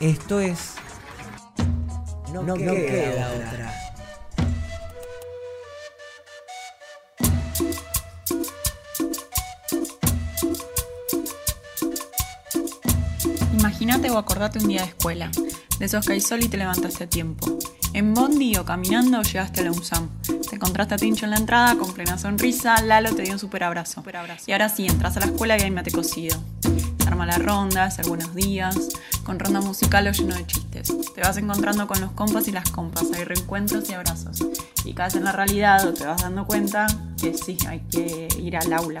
Esto es. No, No queda, queda otra. Imagínate o acordate un día de escuela, de esos que hay sol y te levantaste a tiempo. En Bondi o caminando llegaste a la UNSAM. Te encontraste a Tincho en la entrada con plena sonrisa, Lalo te dio un super abrazo. Y ahora sí, entras a la escuela y hay mate cocido. Se arma la ronda, hacer buenos días, con ronda musical o lleno de chistes. Te vas encontrando con los compas y las compas, hay reencuentros y abrazos. Y caes en la realidad o te vas dando cuenta que sí, hay que ir al aula.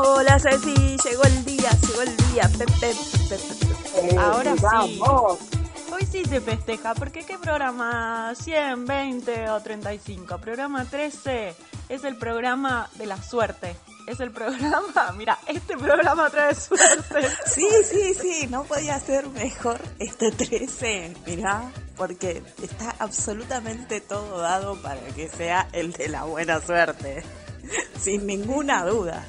Hola Ceci, llegó el día, llegó el día. Pe, pe, pe. Ahora sí. Hoy sí se festeja, porque ¿qué programa? 100, 20 o 35. Programa 13 es el programa de la suerte. Es el programa, mira, este programa trae suerte. Sí, sí, sí, no podía ser mejor este 13, mirá, porque está absolutamente todo dado para que sea el de la buena suerte, sin ninguna duda.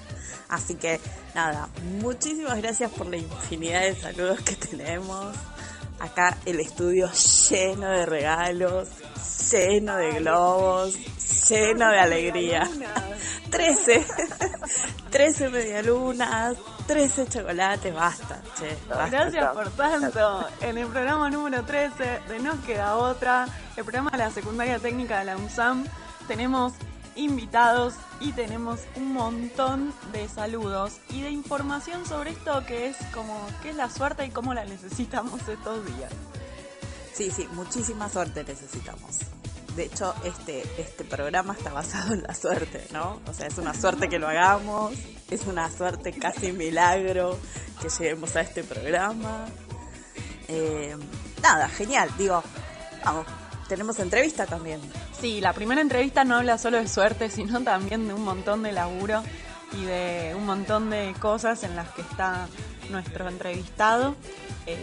Así que nada, muchísimas gracias por la infinidad de saludos que tenemos. Acá el estudio lleno de regalos, lleno de globos, lleno de alegría. 13, 13 medialunas, 13 chocolates, basta, che. basta. Gracias por tanto. En el programa número 13 de Nos Queda Otra, el programa de la Secundaria Técnica de la UNSAM, tenemos invitados y tenemos un montón de saludos y de información sobre esto que es como qué es la suerte y cómo la necesitamos estos días. Sí, sí, muchísima suerte necesitamos. De hecho, este, este programa está basado en la suerte, ¿no? O sea, es una suerte que lo hagamos, es una suerte casi milagro que lleguemos a este programa. Eh, nada, genial, digo, vamos, tenemos entrevista también. Sí, la primera entrevista no habla solo de suerte, sino también de un montón de laburo y de un montón de cosas en las que está nuestro entrevistado. Eh,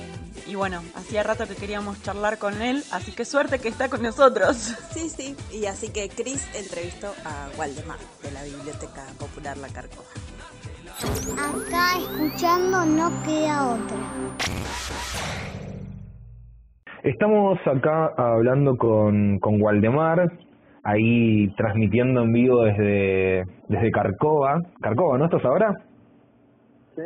y bueno, hacía rato que queríamos charlar con él, así que suerte que está con nosotros. Sí, sí, y así que Chris entrevistó a Waldemar de la Biblioteca Popular La Carcova. Acá escuchando no queda otra. Estamos acá hablando con, con Waldemar, ahí transmitiendo en vivo desde, desde Carcova. Carcova, ¿no estás ahora? Sí.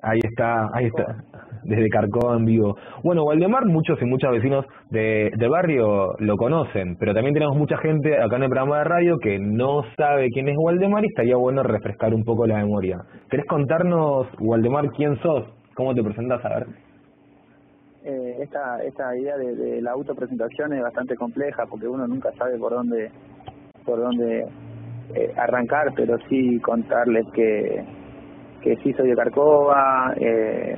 Ahí está, ahí está, desde Carcova en vivo. Bueno, Waldemar, muchos y muchas vecinos de, del barrio lo conocen, pero también tenemos mucha gente acá en el programa de radio que no sabe quién es Waldemar y estaría bueno refrescar un poco la memoria. ¿Querés contarnos, Waldemar, quién sos? ¿Cómo te presentás? A ver. Eh, esta, esta idea de, de la autopresentación es bastante compleja porque uno nunca sabe por dónde por dónde eh, arrancar, pero sí contarles que, que sí soy de Carcova, eh,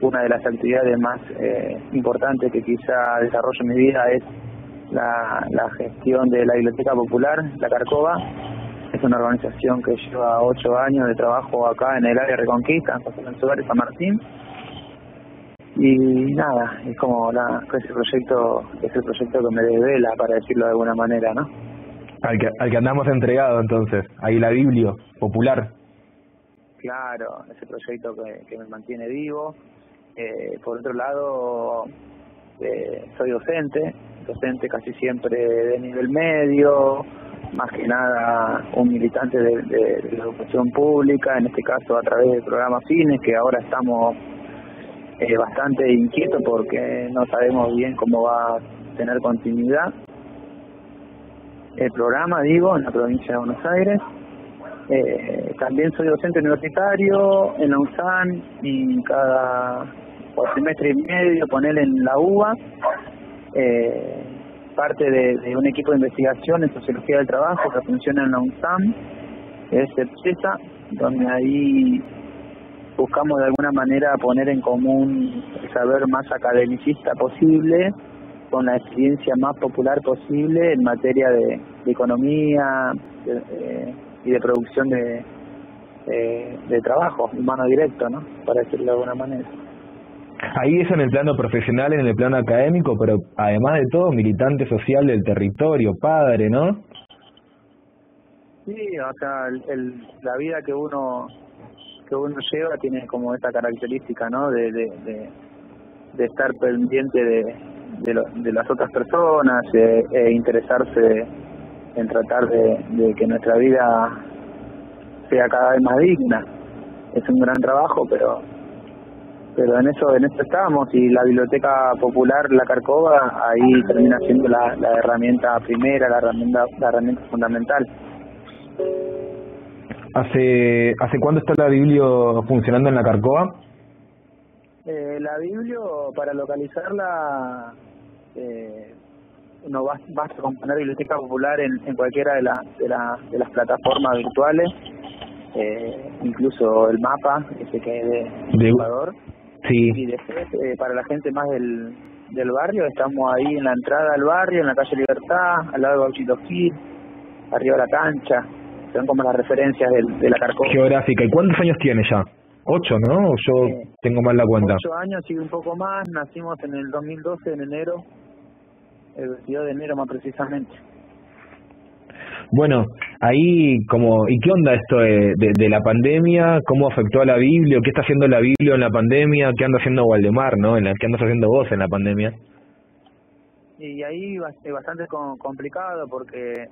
una de las actividades más eh, importantes que quizá desarrollo en mi vida es la, la gestión de la Biblioteca Popular, la Carcova. Es una organización que lleva ocho años de trabajo acá en el área Reconquista, en José Suárez, San Martín. Y nada, es como la, ese proyecto, es el proyecto que me desvela, para decirlo de alguna manera, ¿no? Al que, al que andamos entregado entonces, ahí la Biblia popular. Claro, ese proyecto que, que me mantiene vivo. Eh, por otro lado, eh, soy docente, docente casi siempre de nivel medio, más que nada un militante de, de, de la educación pública, en este caso a través del programa Fines, que ahora estamos eh, bastante inquietos porque no sabemos bien cómo va a tener continuidad el programa, digo, en la provincia de Buenos Aires. Eh, también soy docente universitario en la UNSAN y cada semestre y medio, poner en la UBA, eh, parte de, un equipo de investigación en sociología del trabajo que funciona en la UNSAM, es CEPSESA, donde ahí buscamos de alguna manera poner en común el saber más academicista posible con la experiencia más popular posible en materia de, economía eh, y de producción de, de trabajo humano directo, ¿no? Para decirlo de alguna manera. Ahí es en el plano profesional, en el plano académico, pero además de todo, militante social del territorio, padre, ¿no? Sí, o sea, el, la vida que uno que uno lleva tiene como esta característica, ¿no? De, de, de, estar pendiente de, de, de las otras personas e interesarse en tratar de, de que nuestra vida sea cada vez más digna. Es un gran trabajo, pero pero en eso en eso estamos y la biblioteca popular la Carcova ahí termina siendo la, la herramienta primera la herramienta la herramienta fundamental hace hace cuándo está la biblio funcionando en la Carcova eh, la biblio para localizarla eh, no basta con poner biblioteca popular en, en cualquiera de, la, de, la, de las plataformas virtuales eh, incluso el mapa ese que es de, de Ecuador Sí. Y después, eh, para la gente más del, del barrio, estamos ahí en la entrada al barrio, en la calle Libertad, al lado de Bauchito arriba de la cancha. Son como las referencias del, de la carcoma. Geográfica. ¿Y cuántos años tiene ya? Ocho, ¿no? Yo tengo mal la cuenta. Ocho años, sigue un poco más. Nacimos en el 2012, en enero, el 22 de enero más precisamente. Bueno, ahí como, ¿y qué onda esto de, de, la pandemia? ¿Cómo afectó a la Biblia? ¿Qué está haciendo la Biblia en la pandemia? ¿Qué anda haciendo Waldemar, no? En la, ¿Qué andas haciendo vos en la pandemia? Y ahí es bastante complicado porque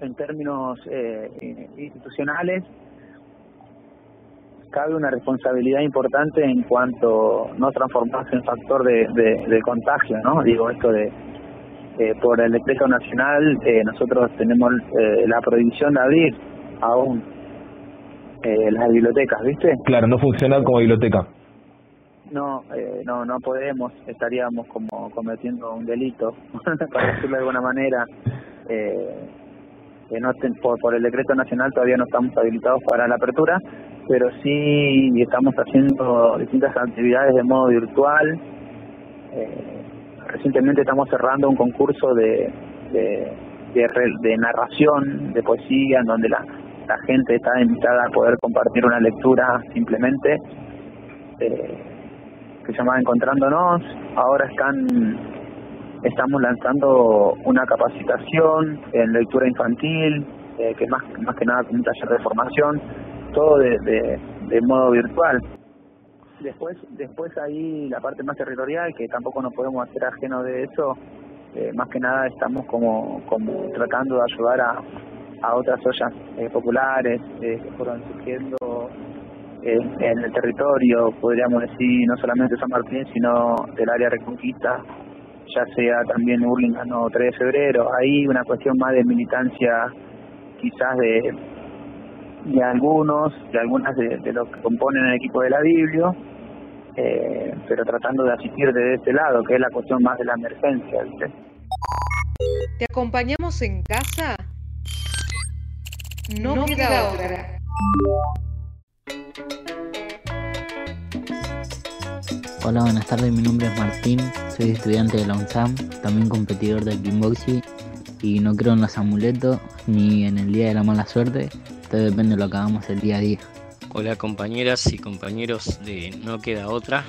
en términos eh, institucionales cabe una responsabilidad importante en cuanto no transformarse en factor de, de, de contagio, ¿no? Digo, esto de eh, por el decreto nacional eh, nosotros tenemos eh, la prohibición de abrir aún eh, las bibliotecas, ¿viste? Claro, no funciona como biblioteca. No, eh, no, no podemos, estaríamos como cometiendo un delito, para decirlo de alguna manera. Eh, no por, por el decreto nacional todavía no estamos habilitados para la apertura, pero sí estamos haciendo distintas actividades de modo virtual. Eh, recientemente estamos cerrando un concurso de, de, de, narración, de poesía, en donde la, la gente está invitada a poder compartir una lectura simplemente, eh, que se llama Encontrándonos. Ahora están estamos lanzando una capacitación en lectura infantil, eh, que más, más que nada un taller de formación, todo de, de, modo virtual. Después, después ahí la parte más territorial, que tampoco nos podemos hacer ajeno de eso, eh, más que nada estamos como, como tratando de ayudar a, a otras ollas eh, populares eh, que fueron surgiendo en el territorio, podríamos decir, no solamente San Martín, sino del área Reconquista, ya sea también Hurlingham o 3 de febrero. Ahí una cuestión más de militancia quizás de de algunos, de algunas de, de los que componen el equipo de la Biblia, eh, pero tratando de asistir desde este lado, que es la cuestión más de la emergencia, ¿viste? ¿Te acompañamos en casa? No, no queda, queda otra. Hola, buenas tardes, mi nombre es Martín, soy estudiante de la UNSAM, también competidor del Kimboxy y no creo en los amuletos ni en el día de la mala suerte, todo depende de lo que hagamos el día a día. Hola compañeras y compañeros de No Queda Otra.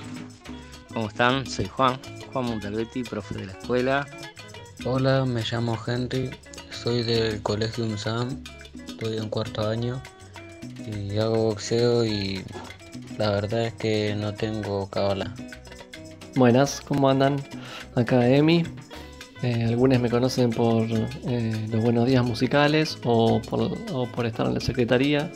¿Cómo están? Soy Juan, Juan Montalbetti, profe de la escuela. Hola, me llamo Henry, soy del Colegio UNSAM, estoy en cuarto año y hago boxeo y la verdad es que no tengo cábala. Buenas, ¿cómo andan? Acá Emi. Eh, algunos me conocen por eh, los buenos días musicales o por, o por estar en la secretaría.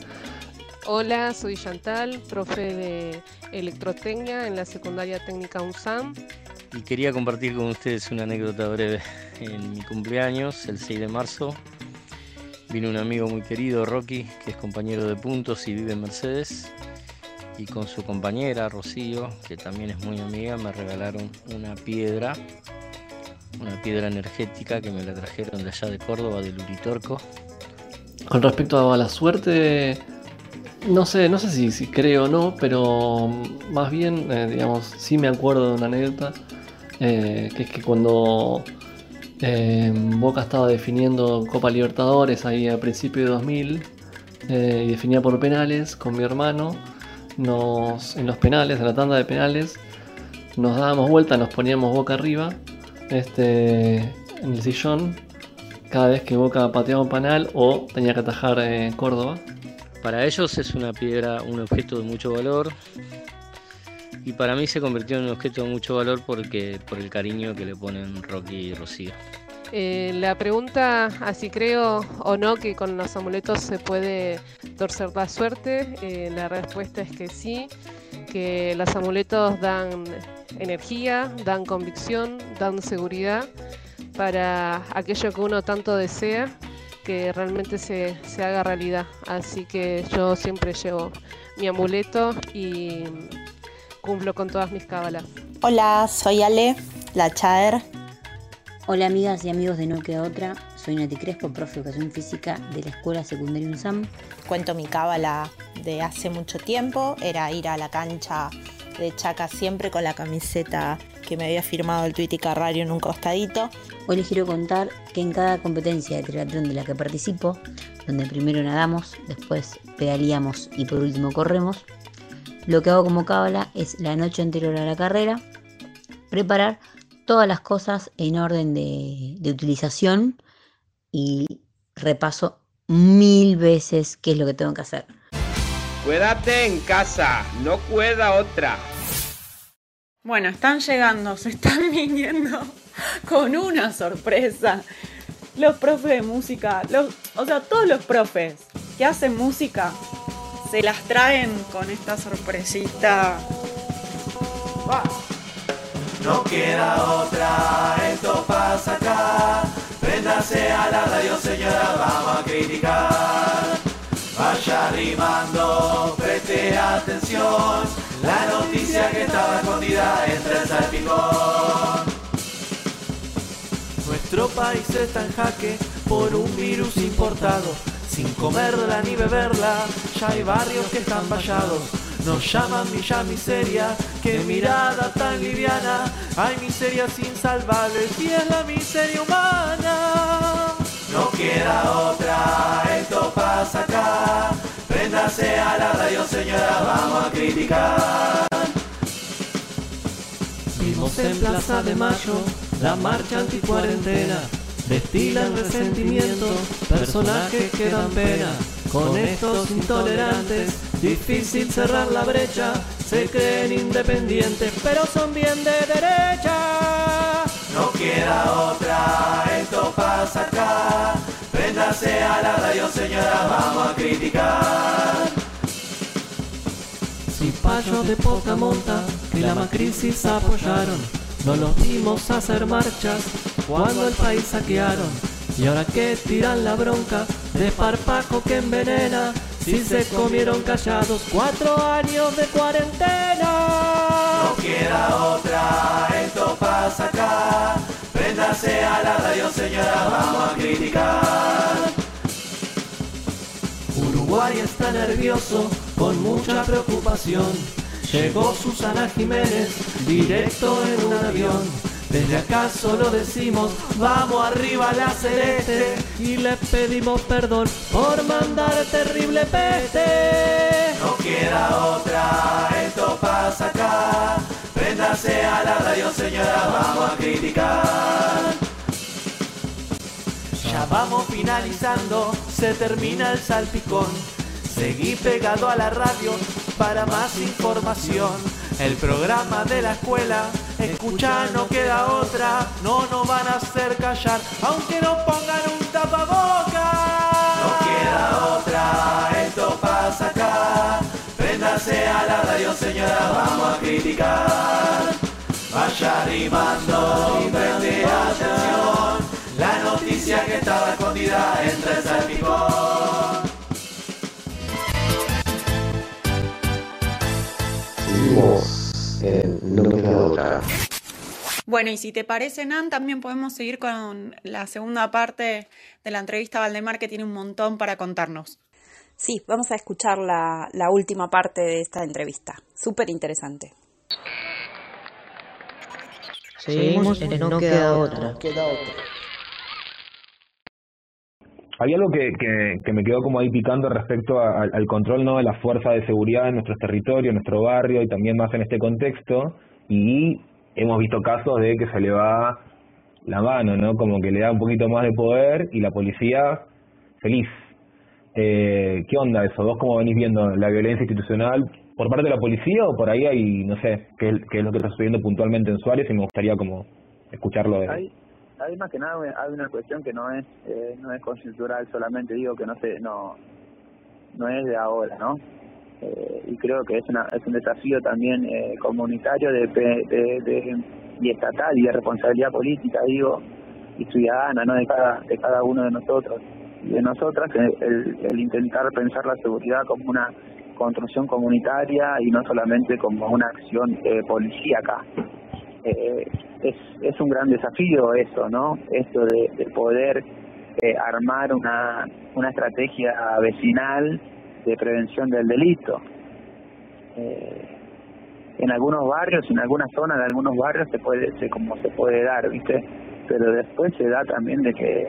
Hola, soy Chantal, profe de electrotecnia en la secundaria técnica UNSAM. Y quería compartir con ustedes una anécdota breve. En mi cumpleaños, el 6 de marzo, vino un amigo muy querido, Rocky, que es compañero de puntos y vive en Mercedes. Y con su compañera Rocío, que también es muy amiga, me regalaron una piedra, una piedra energética que me la trajeron de allá de Córdoba, del Uritorco. Con respecto a la suerte, no sé, no sé si, creo o no, pero más bien, eh, digamos, sí me acuerdo de una anécdota, eh, que es que cuando eh, Boca estaba definiendo Copa Libertadores ahí a principios de 2000 eh, y definía por penales con mi hermano, en los penales, en la tanda de penales, nos dábamos vuelta, nos poníamos boca arriba este, en el sillón cada vez que Boca pateaba un penal o tenía que atajar eh, Córdoba. Para ellos es una piedra, un objeto de mucho valor. Y para mí se convirtió en un objeto de mucho valor porque por el cariño que le ponen Rocky y Rocío. Eh, la pregunta, así creo o no que con los amuletos se puede torcer la suerte, eh, la respuesta es que sí, que los amuletos dan energía, dan convicción, dan seguridad para aquello que uno tanto desea que realmente se, se haga realidad. Así que yo siempre llevo mi amuleto y cumplo con todas mis cábalas. Hola, soy Ale, la Chaer. Hola amigas y amigos de No Queda Otra, soy Nati Crespo, profe de Educación Física de la Escuela Secundaria UNSAM. Cuento mi cábala de hace mucho tiempo, era ir a la cancha de Chaca siempre con la camiseta que me había firmado el Twitty Carrario en un costadito. Hoy les quiero contar que en cada competencia de triatlón de la que participo, donde primero nadamos, después pedaleamos y por último corremos, lo que hago como cábala es la noche anterior a la carrera, preparar todas las cosas en orden de, de utilización y repaso mil veces qué es lo que tengo que hacer. Cuídate en casa, no cuida otra. Bueno, están llegando, se están viniendo con una sorpresa. Los profes de música, los, o sea, todos los profes que hacen música se las traen con esta sorpresita. No queda otra, esto pasa acá. Préndase a la radio, señora, vamos a criticar. Vaya rimando, preste atención. La noticia que estaba escondida entre el salpicón. Nuestro país está en jaque por un virus importado. Sin comerla ni beberla, ya hay barrios que están vallados. Nos llaman Villa Miseria, qué mirada tan liviana. Hay miserias insalvables y es la miseria humana. No queda otra, esto pasa acá. Préndase a la radio, señora, vamos a criticar. Vimos en Plaza de Mayo la marcha anticuarentena. Destilan resentimiento, personajes que dan pena. Con estos intolerantes, difícil cerrar la brecha. Se creen independientes, pero son bien de derecha. No queda otra, esto pasa acá. Préndase a la radio, señora, vamos a criticar. Cipayos de poca monta que la macrisis apoyaron. No los vimos hacer marchas cuando el país saquearon. Y ahora que tiran la bronca de parpajo que envenena, si se comieron callados cuatro años de cuarentena. No queda otra, esto pasa acá. Préndase a la radio, señora, vamos a criticar. Uruguay está nervioso, con mucha preocupación. Llegó Susana Jiménez, directo en un avión. Desde acá solo decimos, vamos arriba la celeste y le pedimos perdón por mandar terrible peste. No queda otra, esto pasa acá. Préndase a la radio, señora, vamos a criticar. Ya vamos finalizando, se termina el salpicón. Seguí pegado a la radio para más información. El programa de la escuela, escucha, no queda otra. No nos van a hacer callar, aunque nos pongan un tapaboca. No queda otra, esto pasa acá. Préndase a la radio, señora, vamos a criticar. Vaya rimando y preste atención. La noticia que estaba escondida entre el salpicón. Bueno, y si te parece, Nan, también podemos seguir con la segunda parte de la entrevista a Valdemar, que tiene un montón para contarnos. Sí, vamos a escuchar la, la última parte de esta entrevista. Súper interesante. Seguimos en No Queda Otra. Hay algo que, que, que me quedó como ahí picando respecto a- al, al control no de las fuerzas de seguridad en nuestros territorios, en nuestro barrio y también más en este contexto. Y hemos visto casos de que se le va la mano, ¿no? Como que le da un poquito más de poder y la policía feliz. Eh, ¿Qué onda eso? ¿Vos cómo venís viendo la violencia institucional por parte de la policía o por ahí hay, no sé, qué, qué es lo que está sucediendo puntualmente en Suárez y me gustaría como escucharlo de... Hay, hay más que nada hay una cuestión que no es eh, no es coyuntural solamente digo que no sé no no es de ahora no Eh, y creo que es una es un desafío también eh, comunitario de, de, de- y estatal y de responsabilidad política digo y ciudadana no de cada de cada uno de nosotros. Y de nosotras el, el intentar pensar la seguridad como una construcción comunitaria y no solamente como una acción eh, policíaca. Eh, es, es un gran desafío eso, ¿no? Esto de, de poder eh, armar una, una estrategia vecinal de prevención del delito. Eh, en algunos barrios, en algunas zonas de algunos barrios se puede, se, como se puede dar, ¿viste? Pero después se da también de que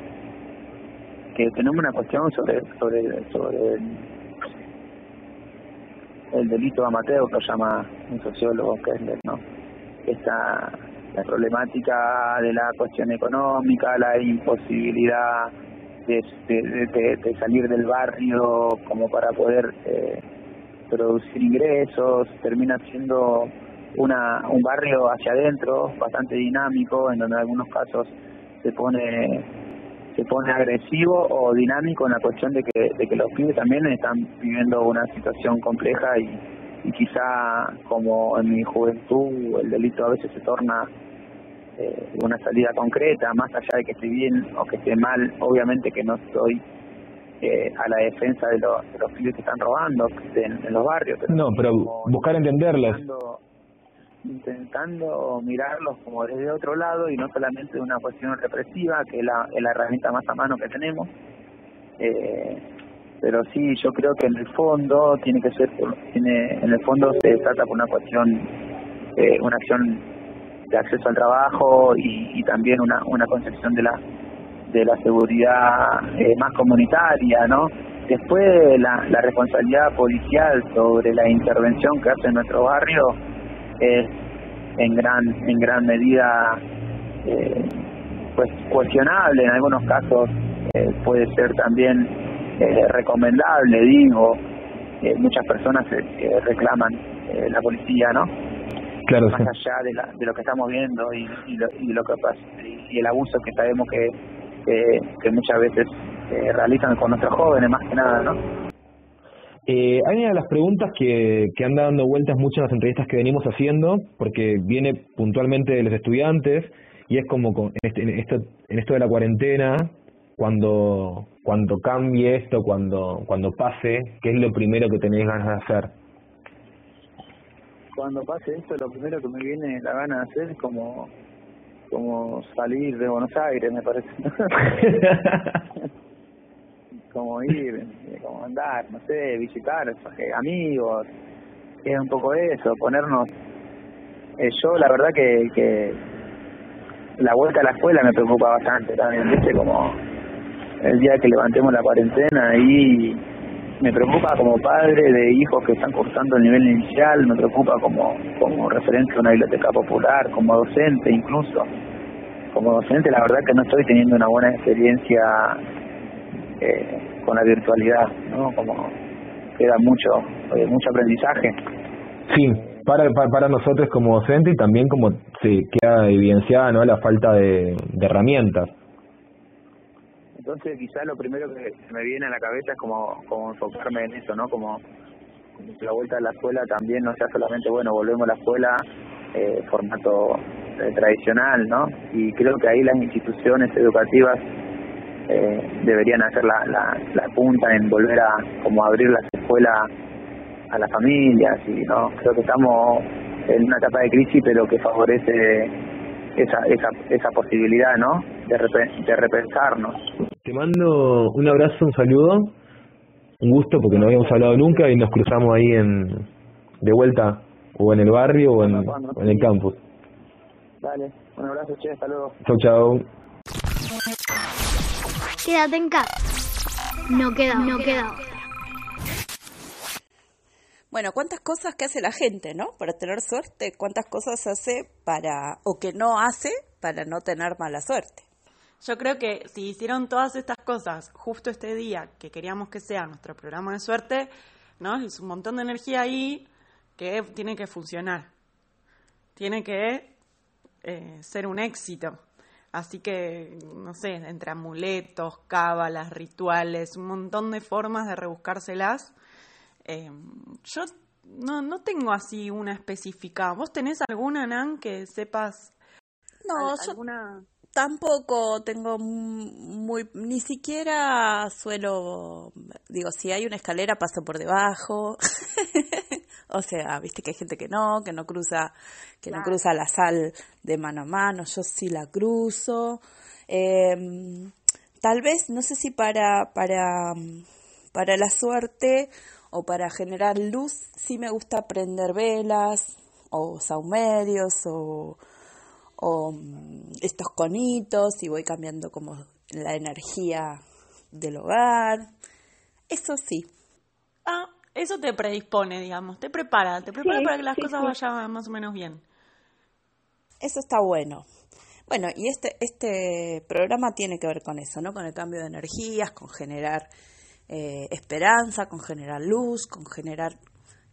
que tenemos una cuestión sobre sobre sobre el, el delito amateur que lo llama un sociólogo Kessler, ¿no? Esta la problemática de la cuestión económica, la imposibilidad de, salir del barrio como para poder eh, producir ingresos, termina siendo una un barrio hacia adentro bastante dinámico, en donde en algunos casos se pone se pone agresivo o dinámico en la cuestión de que, de que los pibes también están viviendo una situación compleja y, y quizá como en mi juventud el delito a veces se torna eh, una salida concreta, más allá de que esté bien o que esté mal, obviamente que no estoy eh, a la defensa de, los de los pibes que están robando en, en los barrios. pero No, pero buscar entenderlos. intentando, intentando mirarlos como desde otro lado y no solamente una cuestión represiva, que es la, es la herramienta más a mano que tenemos. Eh, pero sí, yo creo que en el fondo tiene que ser, tiene, en el fondo se trata por una cuestión, eh, una acción de acceso al trabajo y, y también una, una concepción de la de la seguridad eh, más comunitaria, ¿no? Después la, la responsabilidad policial sobre la intervención que hace en nuestro barrio es en gran en gran medida eh, pues cuestionable. En algunos casos eh, puede ser también eh, recomendable digo. Eh, muchas personas eh, reclaman eh, la policía no Claro, más sí. allá de, la, de lo que estamos viendo y, y, lo, y lo que pasa y, el abuso que sabemos que muchas veces eh, realizan con nuestros jóvenes más que nada no Eh, hay una de las preguntas que, que anda dando vueltas mucho en las entrevistas que venimos haciendo, porque viene puntualmente de los estudiantes, y es como con, en, este, en, esto, en esto de la cuarentena, cuando cuando cambie esto, cuando cuando pase, ¿qué es lo primero que tenéis ganas de hacer? Cuando pase esto lo primero que me viene la gana de hacer es como como salir de Buenos Aires me parece. Como ir como andar no sé visitar eh, amigos es un poco eso ponernos eh, yo la verdad que, que la vuelta a la escuela me preocupa bastante también viste como el día que levantemos la cuarentena y me preocupa como padre de hijos que están cursando el nivel inicial, me preocupa como, como referente a una biblioteca popular, como docente incluso. Como docente la verdad que no estoy teniendo una buena experiencia eh, con la virtualidad, ¿no? Como queda mucho, eh, mucho aprendizaje. Sí, para, para, nosotros como docente y también como se queda evidenciada ¿no? la falta de herramientas. Entonces quizás lo primero que me viene a la cabeza es como, enfocarme en eso, ¿no? Como, la vuelta a la escuela también no sea solamente, bueno, volvemos a la escuela, eh, formato eh, tradicional, ¿no? Y creo que ahí las instituciones educativas eh, deberían hacer la, la, la punta en volver a como abrir las escuelas a las familias y no creo que estamos en una etapa de crisis pero que favorece esa, esa, esa posibilidad, ¿no? De, repe- de repensarnos. Te mando un abrazo, un saludo, un gusto porque no habíamos hablado nunca y nos cruzamos ahí en de vuelta o en el barrio o en, o en el campus. Dale, un abrazo, che, hasta luego. Chau, chau. Quédate en casa. No queda, no queda. Bueno, ¿cuántas cosas que hace la gente, no? Para tener suerte, ¿cuántas cosas hace para, o que no hace para no tener mala suerte? Yo creo que si hicieron todas estas cosas justo este día que queríamos que sea nuestro programa de suerte, ¿no? Es un montón de energía ahí que tiene que funcionar. Tiene que eh, ser un éxito. Así que, no sé, entre amuletos, cábalas, rituales, un montón de formas de rebuscárselas. Eh, yo no, no tengo así una específica. ¿Vos tenés alguna, Nan, que sepas? No, yo alguna... tampoco tengo muy, ni siquiera suelo, digo, si hay una escalera paso por debajo. o sea, viste que hay gente que no, que no cruza, que no cruza la sal de mano a mano, yo sí la cruzo. Em, tal vez, no sé si para, para, para la suerte o para generar luz, sí me gusta prender velas o saumerios o, o mm, estos conitos y voy cambiando como la energía del hogar. Eso sí. Ah, eso te predispone, digamos, te prepara, te prepara Sí, para que las sí, cosas sí. vayan más o menos bien. Eso está bueno. Bueno, y este, este programa tiene que ver con eso, ¿no? Con el cambio de energías, con generar eh, esperanza, con generar luz, con generar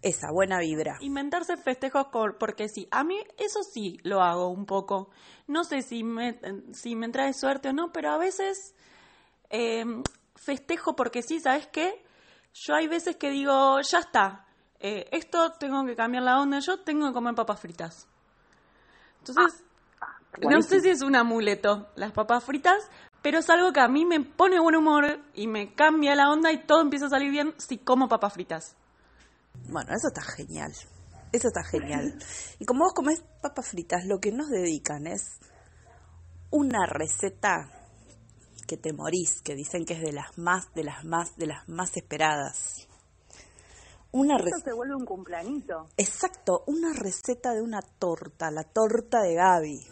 esa buena vibra. Inventarse festejos porque sí, a mí eso sí lo hago un poco. No sé si me, si me trae suerte o no, pero a veces eh, festejo porque sí, ¿sabes qué? Yo hay veces que digo, ya está, eh, esto tengo que cambiar la onda, yo tengo que comer papas fritas. Entonces, no buenísimo. sé si es un amuleto las papas fritas, pero es algo que a mí me pone buen humor y me cambia la onda y todo empieza a salir bien si como papas fritas. Bueno, eso está genial. Eso está genial. Y como vos comés papas fritas, lo que nos dedican es una receta que te morís, que dicen que es de las más, de las más, de las más esperadas. Una Eso receta. se vuelve un cumplanito. Exacto, una receta de una torta, la torta de Gaby.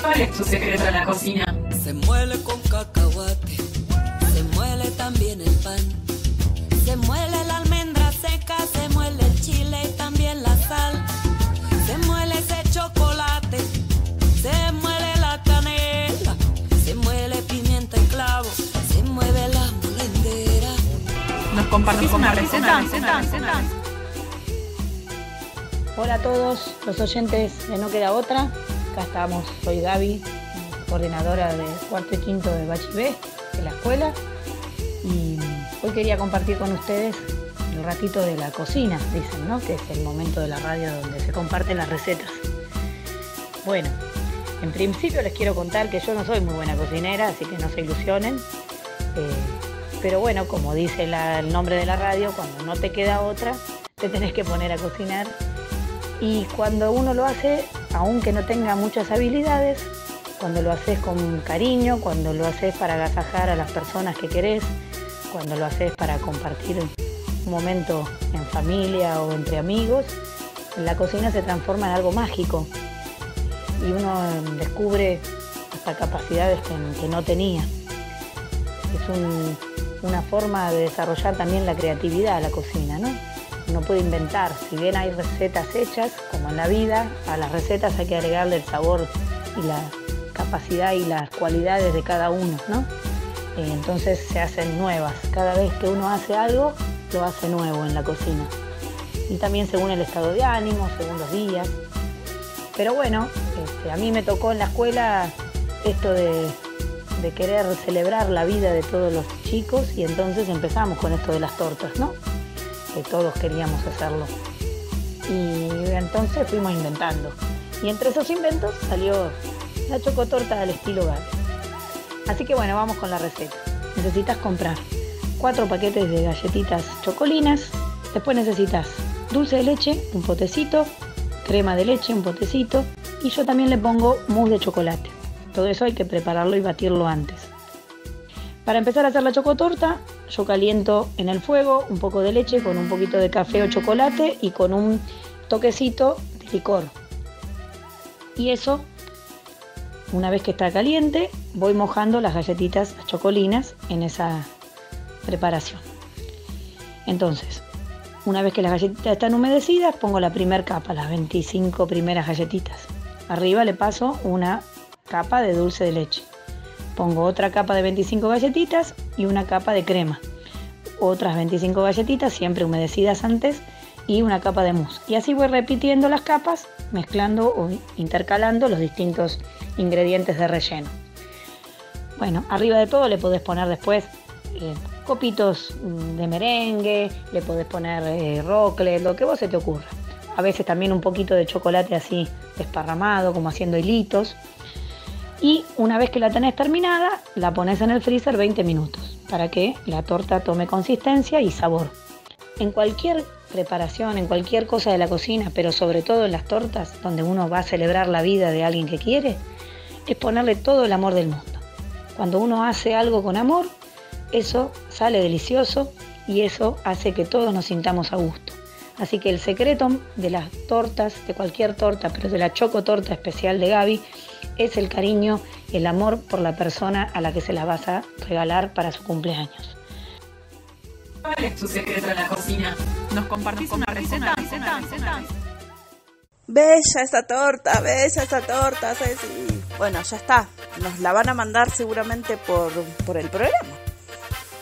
¿Cuál es tu secreto en la cocina? Se muele con cacahuate, se muele también el pan. Se muele la almendra seca, se muele el chile y también la sal. Se muele ese chocolate, se muele la canela, se muele pimienta y clavo, se mueve la molendera. ¿Nos compartís una receta? Hola a todos los oyentes de No Queda Otra. Acá estamos, soy Gaby, coordinadora de cuarto y quinto de Bachibé, de la escuela. Y hoy quería compartir con ustedes el ratito de la cocina, dicen, ¿no? Que es el momento de la radio donde se comparten las recetas. Bueno, en principio les quiero contar que yo no soy muy buena cocinera, así que no se ilusionen. Eh, pero bueno, como dice el nombre de la radio, cuando no te queda otra, te tenés que poner a cocinar. Y cuando uno lo hace, aunque no tenga muchas habilidades, cuando lo haces con cariño, cuando lo haces para agasajar a las personas que querés, cuando lo haces para compartir un momento en familia o entre amigos, la cocina se transforma en algo mágico y uno eh, descubre hasta capacidades que, no tenía. Es un- una forma de desarrollar también la creatividad la cocina, ¿no? Uno puede inventar, si bien hay recetas hechas, como en la vida, a las recetas hay que agregarle el sabor y la capacidad y las cualidades de cada uno, ¿no? Entonces se hacen nuevas. Cada vez que uno hace algo, lo hace nuevo en la cocina. Y también según el estado de ánimo, según los días. Pero bueno, este, a mí me tocó en la escuela esto de, querer celebrar la vida de todos los chicos y entonces empezamos con esto de las tortas, ¿no? Que todos queríamos hacerlo. Y entonces fuimos inventando. Y entre esos inventos salió la chocotorta al estilo Gaby. Así que bueno, vamos con la receta. Necesitas comprar cuatro paquetes de galletitas chocolinas. Después necesitas dulce de leche, un potecito, crema de leche, un potecito, Y yo también le pongo mousse de chocolate. Todo eso hay que prepararlo y batirlo antes. Para empezar a hacer la chocotorta, yo caliento en el fuego un poco de leche con un poquito de café o chocolate y con un toquecito de licor. Y eso, una vez que está caliente, voy mojando las galletitas, chocolinas en esa preparación. Entonces, una vez que las galletitas están humedecidas, pongo la primera capa, las 25 primeras galletitas. Arriba le paso una capa de dulce de leche. Pongo otra capa de 25 galletitas y una capa de crema. Otras 25 galletitas, siempre humedecidas antes, y una capa de mousse. Y así voy repitiendo las capas, mezclando o intercalando los distintos ingredientes de relleno. Bueno, arriba de todo le podés poner después eh, copitos mm, de merengue, le podés poner eh, rocle, lo que vos se te ocurra. A veces también un poquito de chocolate así desparramado, como haciendo hilitos. Y una vez que la tenés terminada, la pones en el freezer 20 minutos para que la torta tome consistencia y sabor. En cualquier preparación, en cualquier cosa de la cocina, pero sobre todo en las tortas, donde uno va a celebrar la vida de alguien que quiere, es ponerle todo el amor del mundo. Cuando uno hace algo con amor, eso sale delicioso y eso hace que todos nos sintamos a gusto. Así que el secreto de las tortas, de cualquier torta, pero de la choco torta especial de Gaby, es el cariño, el amor por la persona a la que se la vas a regalar para su cumpleaños. ¿Cuál es tu secreto en la cocina? ¿Nos compartís, una, receta? Bella esa torta, bella esa torta, Ceci. Bueno, ya está. Nos la van a mandar seguramente por, por el programa.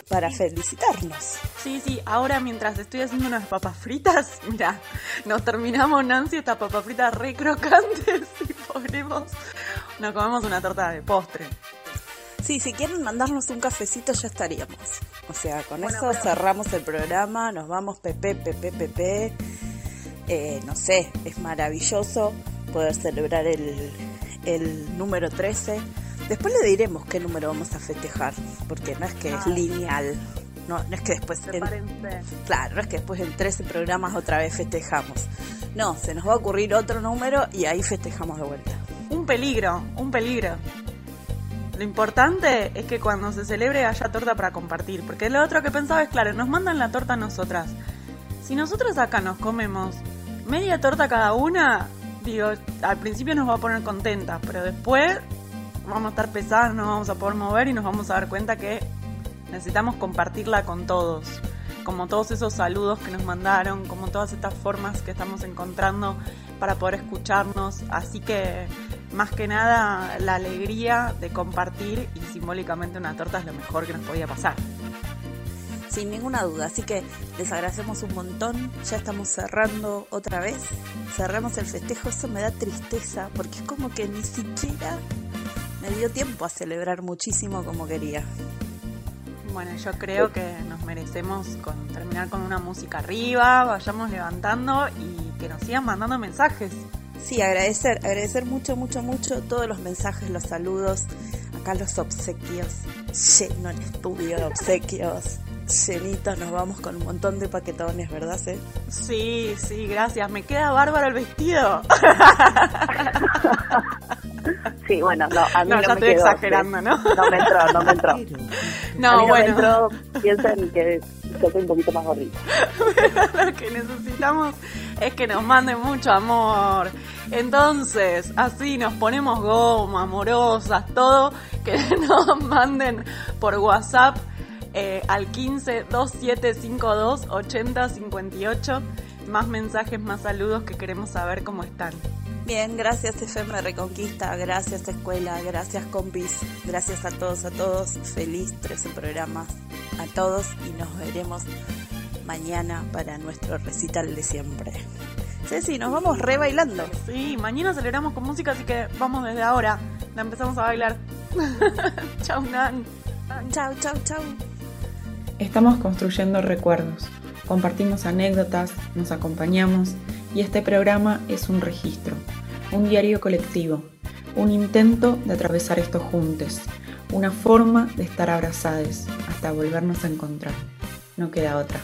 Para felicitarnos. Sí, sí, ahora mientras estoy haciendo unas papas fritas, mira, nos terminamos Nancy estas papas fritas re crocantes y ponemos, nos comemos una torta de postre. Sí, si quieren mandarnos un cafecito ya estaríamos. O sea, con eso cerramos el programa, nos vamos pepe, pepe, pepe. Eh, no sé, es maravilloso poder celebrar el, el número 13. Después le diremos qué número vamos a festejar, porque no es que es lineal. No, no es que después... En, claro, no es que después en 13 programas otra vez festejamos. No, se nos va a ocurrir otro número y ahí festejamos de vuelta. Un peligro, un peligro. Lo importante es que cuando se celebre haya torta para compartir. Porque lo otro que pensaba es, claro, nos mandan la torta a nosotras. Si nosotros acá nos comemos media torta cada una, digo, al principio nos va a poner contentas, pero después vamos a estar pesadas, no vamos a poder mover y nos vamos a dar cuenta que necesitamos compartirla con todos. Como todos esos saludos que nos mandaron, como todas estas formas que estamos encontrando para poder escucharnos. Así que más que nada la alegría de compartir y simbólicamente una torta es lo mejor que nos podía pasar. Sin ninguna duda, así que les agradecemos un montón, ya estamos cerrando otra vez, cerramos el festejo, eso me da tristeza porque es como que ni siquiera me dio tiempo a celebrar muchísimo como quería. Bueno, yo creo que nos merecemos con, terminar con una música arriba, vayamos levantando y que nos sigan mandando mensajes. Sí, agradecer, agradecer mucho, mucho, mucho todos los mensajes, los saludos, acá los obsequios, lleno el estudio de obsequios, llenito, nos vamos con un montón de paquetones, ¿verdad, C? Sí, sí, gracias, me queda bárbaro el vestido. Sí, bueno, no, a mí No, no, ya me estoy quedó, exagerando. ¿no? No me entró, no me entró. No, a mí no bueno. me entró, piensen que un poquito más gordita. Lo que necesitamos es que nos manden mucho amor. Entonces, así nos ponemos goma, amorosas, todo, que nos manden por WhatsApp eh, al 15 2752 80 58. Más mensajes, más saludos que queremos saber cómo están. Bien, gracias FM Reconquista, gracias Escuela, gracias compis, gracias a todos, a todos, feliz 13 programas a todos y nos veremos mañana para nuestro recital de siempre. Ceci, nos vamos re bailando. Sí, mañana celebramos con música, así que vamos desde ahora. La empezamos a bailar. chau, Nan. Chau, chau, chau. Estamos construyendo recuerdos, compartimos anécdotas, nos acompañamos y este programa es un registro, un diario colectivo, un intento de atravesar esto juntos, una forma de estar abrazados hasta volvernos a encontrar. No queda otra.